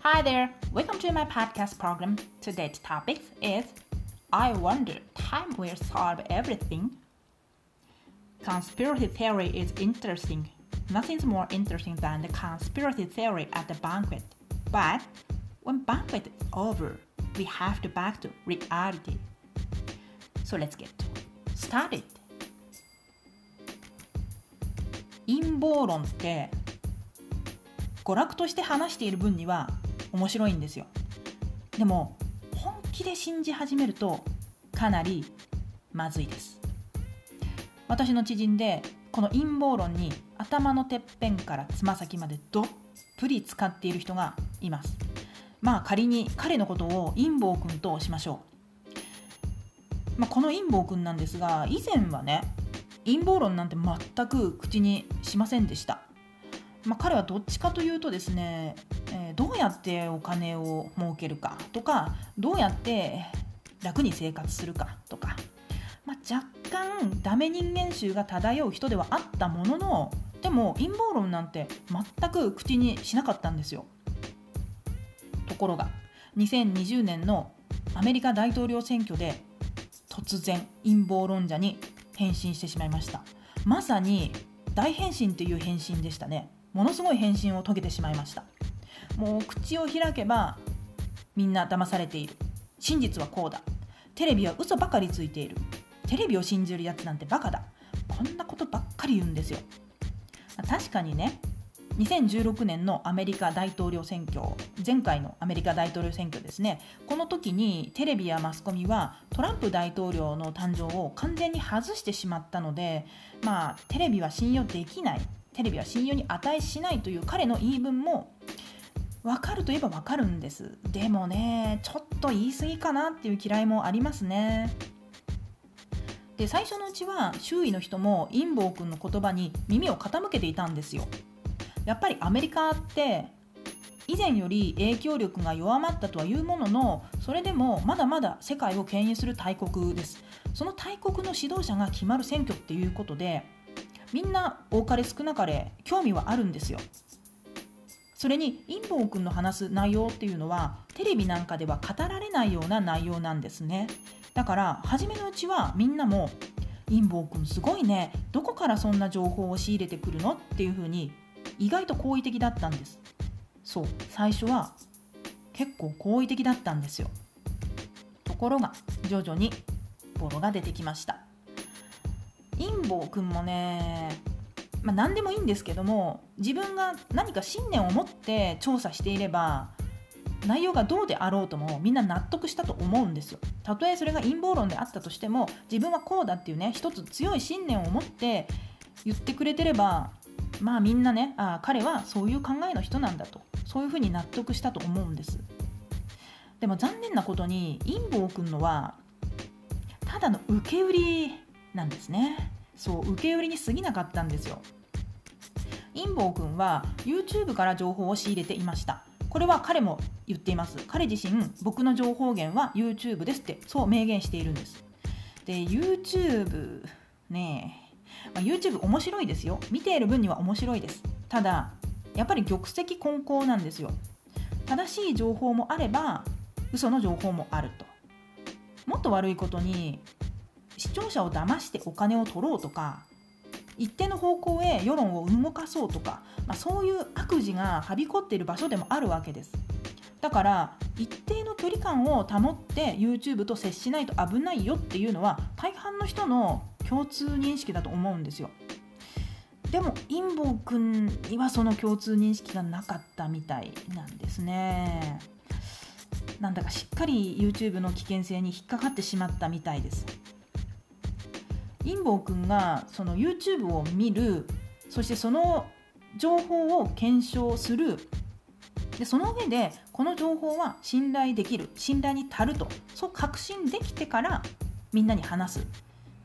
Hi there, welcome to my podcast program. Today's topic is I wonder time will solve everything. Conspiracy theory is interesting. Nothing's more interesting than the conspiracy theory at the banquet. But when banquet is over, we have to back to reality. So let's get started. 陰謀論って娯楽として話している分には 面白いんですよ。でも本気で信じ始めるとかなりまずいです。私の知人でこの陰謀論に頭のてっぺんからつま先までどっぷり使っている人がいます。まあ仮に彼のことを陰謀君としましょう、まあ、この陰謀君なんですが以前はね陰謀論なんて全く口にしませんでした。まあ、彼はどっちかというとですね、えー、どうやってお金を儲けるかとかどうやって楽に生活するかとか、まあ、若干ダメ人間臭が漂う人ではあったもののでも陰謀論なんて全く口にしなかったんですよ。ところが2020年のアメリカ大統領選挙で突然陰謀論者に変身してしまいましたまさに大変身という変身でしたねものすごい返信を遂げてしまいました。もう口を開けばみんな騙されている。真実はこうだ。テレビは嘘ばかりついている。テレビを信じるやつなんてバカだ。こんなことばっかり言うんですよ。確かにね2016年のアメリカ大統領選挙前回のアメリカ大統領選挙ですね。この時にテレビやマスコミはトランプ大統領の誕生を完全に外してしまったのでまあテレビは信用できない。テレビは信用に値しないという彼の言い分も分かるといえば分かるんです。でもねちょっと言い過ぎかなっていう嫌いもありますね。で最初のうちは周囲の人も陰謀君の言葉に耳を傾けていたんですよ。やっぱりアメリカって以前より影響力が弱まったとはいうもののそれでもまだまだ世界を牽引する大国です。その大国の指導者が決まる選挙っていうことでみんな多かれ少なかれ興味はあるんですよ。それに陰謀君の話す内容っていうのはテレビなんかでは語られないような内容なんですね。だから初めのうちはみんなも陰謀君すごいね。どこからそんな情報を仕入れてくるのっていうふうに意外と好意的だったんです。そう。最初は結構好意的だったんですよ。ところが徐々にボロが出てきました。陰謀くんもね、まあ、何でもいいんですけども自分が何か信念を持って調査していれば内容がどうであろうともみんな納得したと思うんですよ。たとえそれが陰謀論であったとしても自分はこうだっていうね一つ強い信念を持って言ってくれてればまあみんなねあ彼はそういう考えの人なんだとそういうふうに納得したと思うんです。でも残念なことに陰謀くんのはただの受け売りなんですねそう受け売りに過ぎなかったんですよ。陰謀君は YouTube から情報を仕入れていました。これは彼も言っています。彼自身僕の情報源は YouTube ですってそう明言しているんです。で YouTube ねまあ、YouTube 面白いですよ。見ている分には面白いです。ただやっぱり玉石混交なんですよ。正しい情報もあれば嘘の情報もあると。もっと悪いことに視聴者を騙してお金を取ろうとか一定の方向へ世論を動かそうとか、まあ、そういう悪事がはびこっている場所でもあるわけです。だから一定の距離感を保って YouTube と接しないと危ないよっていうのは大半の人の共通認識だと思うんですよ。でも陰謀くんにはその共通認識がなかったみたいなんですね。なんだかしっかり YouTube の危険性に引っかかってしまったみたいです。陰謀君がその YouTube を見るそしてその情報を検証する。でその上でこの情報は信頼できる信頼に足ると。そう確信できてからみんなに話す。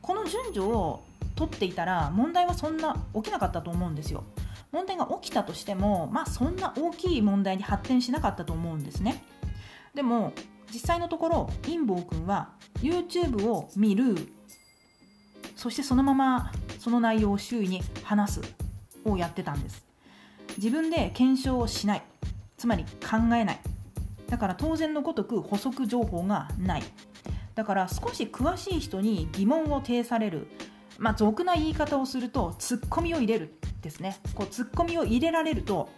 この順序を取っていたら問題はそんな起きなかったと思うんですよ。問題が起きたとしてもまあそんな大きい問題に発展しなかったと思うんですね。でも実際のところ陰謀君は YouTube を見るそしてそのままその内容を周囲に話すをやってたんです。自分で検証をしない。つまり考えない。だから当然のごとく補足情報がない。だから少し詳しい人に疑問を呈される。まあ俗な言い方をするとツッコミを入れるですね。こうツッコミを入れられると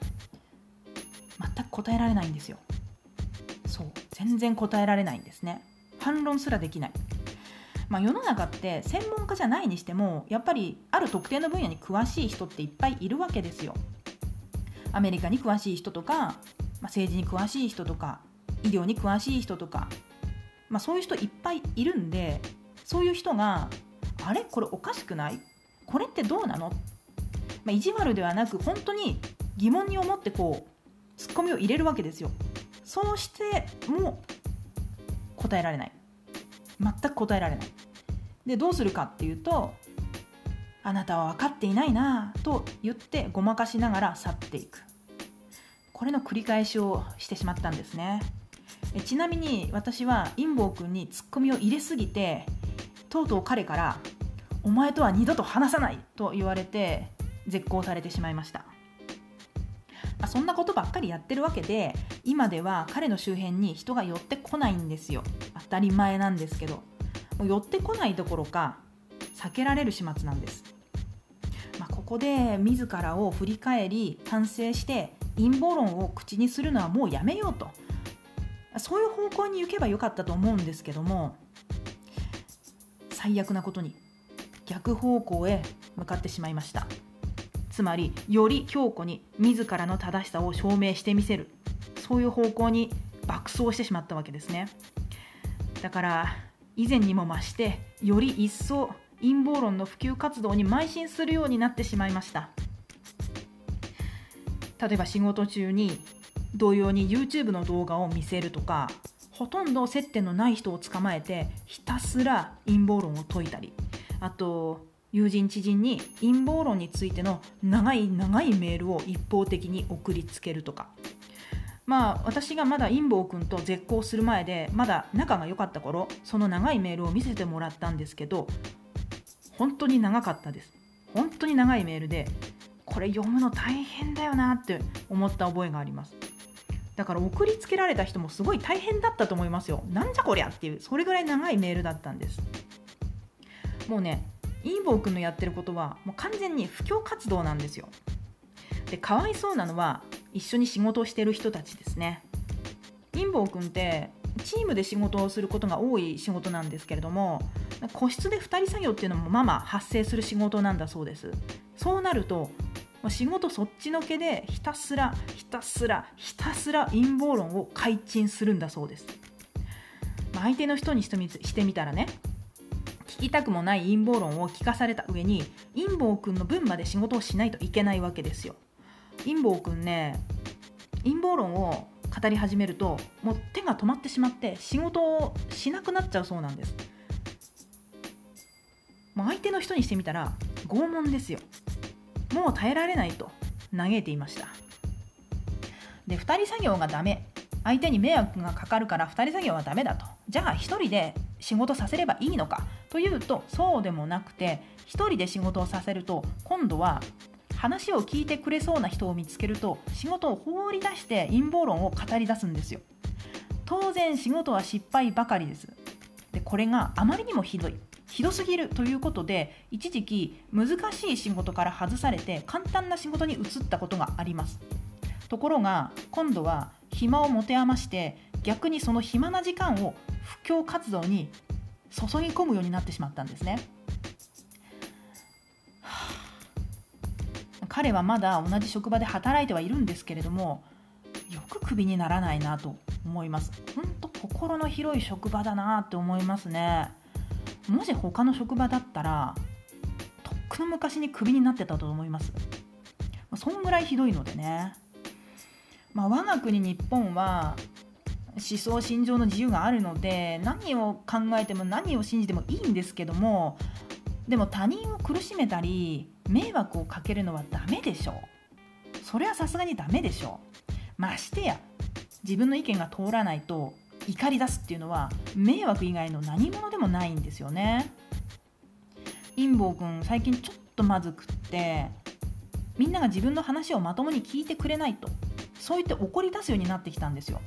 全く答えられないんですよ。そう。全然答えられないんですね。反論すらできない。まあ、世の中って専門家じゃないにしてもやっぱりある特定の分野に詳しい人っていっぱいいるわけですよ。アメリカに詳しい人とか、まあ、政治に詳しい人とか医療に詳しい人とか、まあ、そういう人いっぱいいるんでそういう人が「あれ？これおかしくない？これってどうなの?」まあ、意地悪ではなく本当に疑問に思ってこうツッコミを入れるわけですよ。そうしても答えられない全く答えられない。でどうするかっていうとあなたは分かっていないなと言ってごまかしながら去っていく。これの繰り返しをしてしまったんですね。えちなみに私は陰謀君にツッコミを入れすぎてとうとう彼から「お前とは二度と話さない!」と言われて絶交されてしまいました。あ、そんなことばっかりやってるわけで今では彼の周辺に人が寄ってこないんですよ。当たり前なんですけど寄ってこないどころか避けられる始末なんです、まあ、ここで自らを振り返り反省して陰謀論を口にするのはもうやめようと。そういう方向に行けばよかったと思うんですけども最悪なことに逆方向へ向かってしまいました。つまりより強固に自らの正しさを証明してみせる。そういう方向に爆走してしまったわけですね。だから以前にも増してより一層陰謀論の普及活動に邁進するようになってしまいました。例えば仕事中に同様に YouTube の動画を見せるとかほとんど接点のない人を捕まえてひたすら陰謀論を解いたりあと友人知人に陰謀論についての長い長いメールを一方的に送りつけるとか。まあ私がまだ陰謀君と絶交する前でまだ仲が良かった頃その長いメールを見せてもらったんですけど本当に長かったです。本当に長いメールでこれ読むの大変だよなって思った覚えがあります。だから送りつけられた人もすごい大変だったと思いますよ。なんじゃこりゃっていうそれぐらい長いメールだったんです。もうねイーボー君のやってることはもう完全に布教活動なんですよ。でかわいそうなのは一緒に仕事をしてる人たちですね。インボー君ってチームで仕事をすることが多い仕事なんですけれども個室で2人作業っていうのもまあまあ発生する仕事なんだそうです。そうなると仕事そっちのけでひたすらひたすらひたすら陰謀論を開陳するんだそうです。ま相手の人にしてみたらね聞きたくもない陰謀論を聞かされた上に陰謀くんの分まで仕事をしないといけないわけですよ。陰謀くんね陰謀論を語り始めるともう手が止まってしまって仕事をしなくなっちゃうそうなんです。もう相手の人にしてみたら拷問ですよ。もう耐えられないと嘆いていました。で2人作業がダメ。相手に迷惑がかかるから2人作業はダメだと。じゃあ1人で仕事させればいいのかというとそうでもなくて1人で仕事をさせると今度は話を聞いてくれそうな人を見つけると仕事を放り出して陰謀論を語り出すんですよ。当然仕事は失敗ばかりです。でこれがあまりにもひどい。ひどすぎるということで一時期難しい仕事から外されて簡単な仕事に移ったことがあります。ところが今度は暇を持て余して逆にその暇な時間を布教活動に注ぎ込むようになってしまったんですね。彼はまだ同じ職場で働いてはいるんですけれどもよくクビにならないなと思います。本当心の広い職場だなって思いますね。もし他の職場だったらとっくの昔にクビになってたと思います。そんぐらいひどいのでね。まあ、我が国日本は思想心情の自由があるので何を考えても何を信じてもいいんですけどもでも他人を苦しめたり迷惑をかけるのはダメでしょう。それはさすがにダメでしょう。ましてや自分の意見が通らないと怒り出すっていうのは迷惑以外の何者でもないんですよね。陰謀くん最近ちょっとまずくってみんなが自分の話をまともに聞いてくれないと。そう言って怒り出すようになってきたんですよ。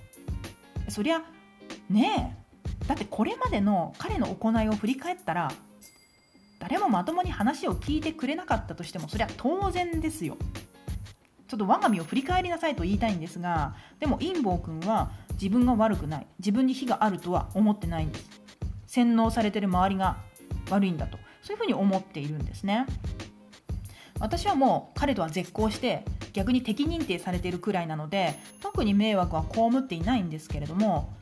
そりゃねえ。だってこれまでの彼の行いを振り返ったら誰もまともに話を聞いてくれなかったとしてもそりゃ当然ですよ。ちょっと我が身を振り返りなさいと言いたいんですがでも陰謀君は自分が悪くない。自分に非があるとは思ってないんです。洗脳されてる周りが悪いんだと。そういうふうに思っているんですね。私はもう彼とは絶交して逆に敵認定されているくらいなので特に迷惑は被っていないんですけれども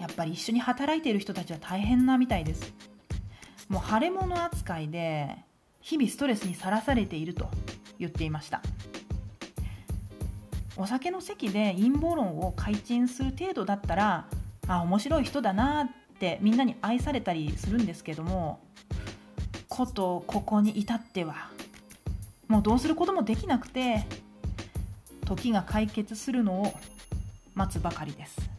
やっぱり一緒に働いている人たちは大変なみたいです。もう腫れ物扱いで日々ストレスにさらされていると言っていましたお酒の席で陰謀論を開陳する程度だったらあ面白い人だなってみんなに愛されたりするんですけどもことここに至ってはもうどうすることもできなくて時が解決するのを待つばかりです。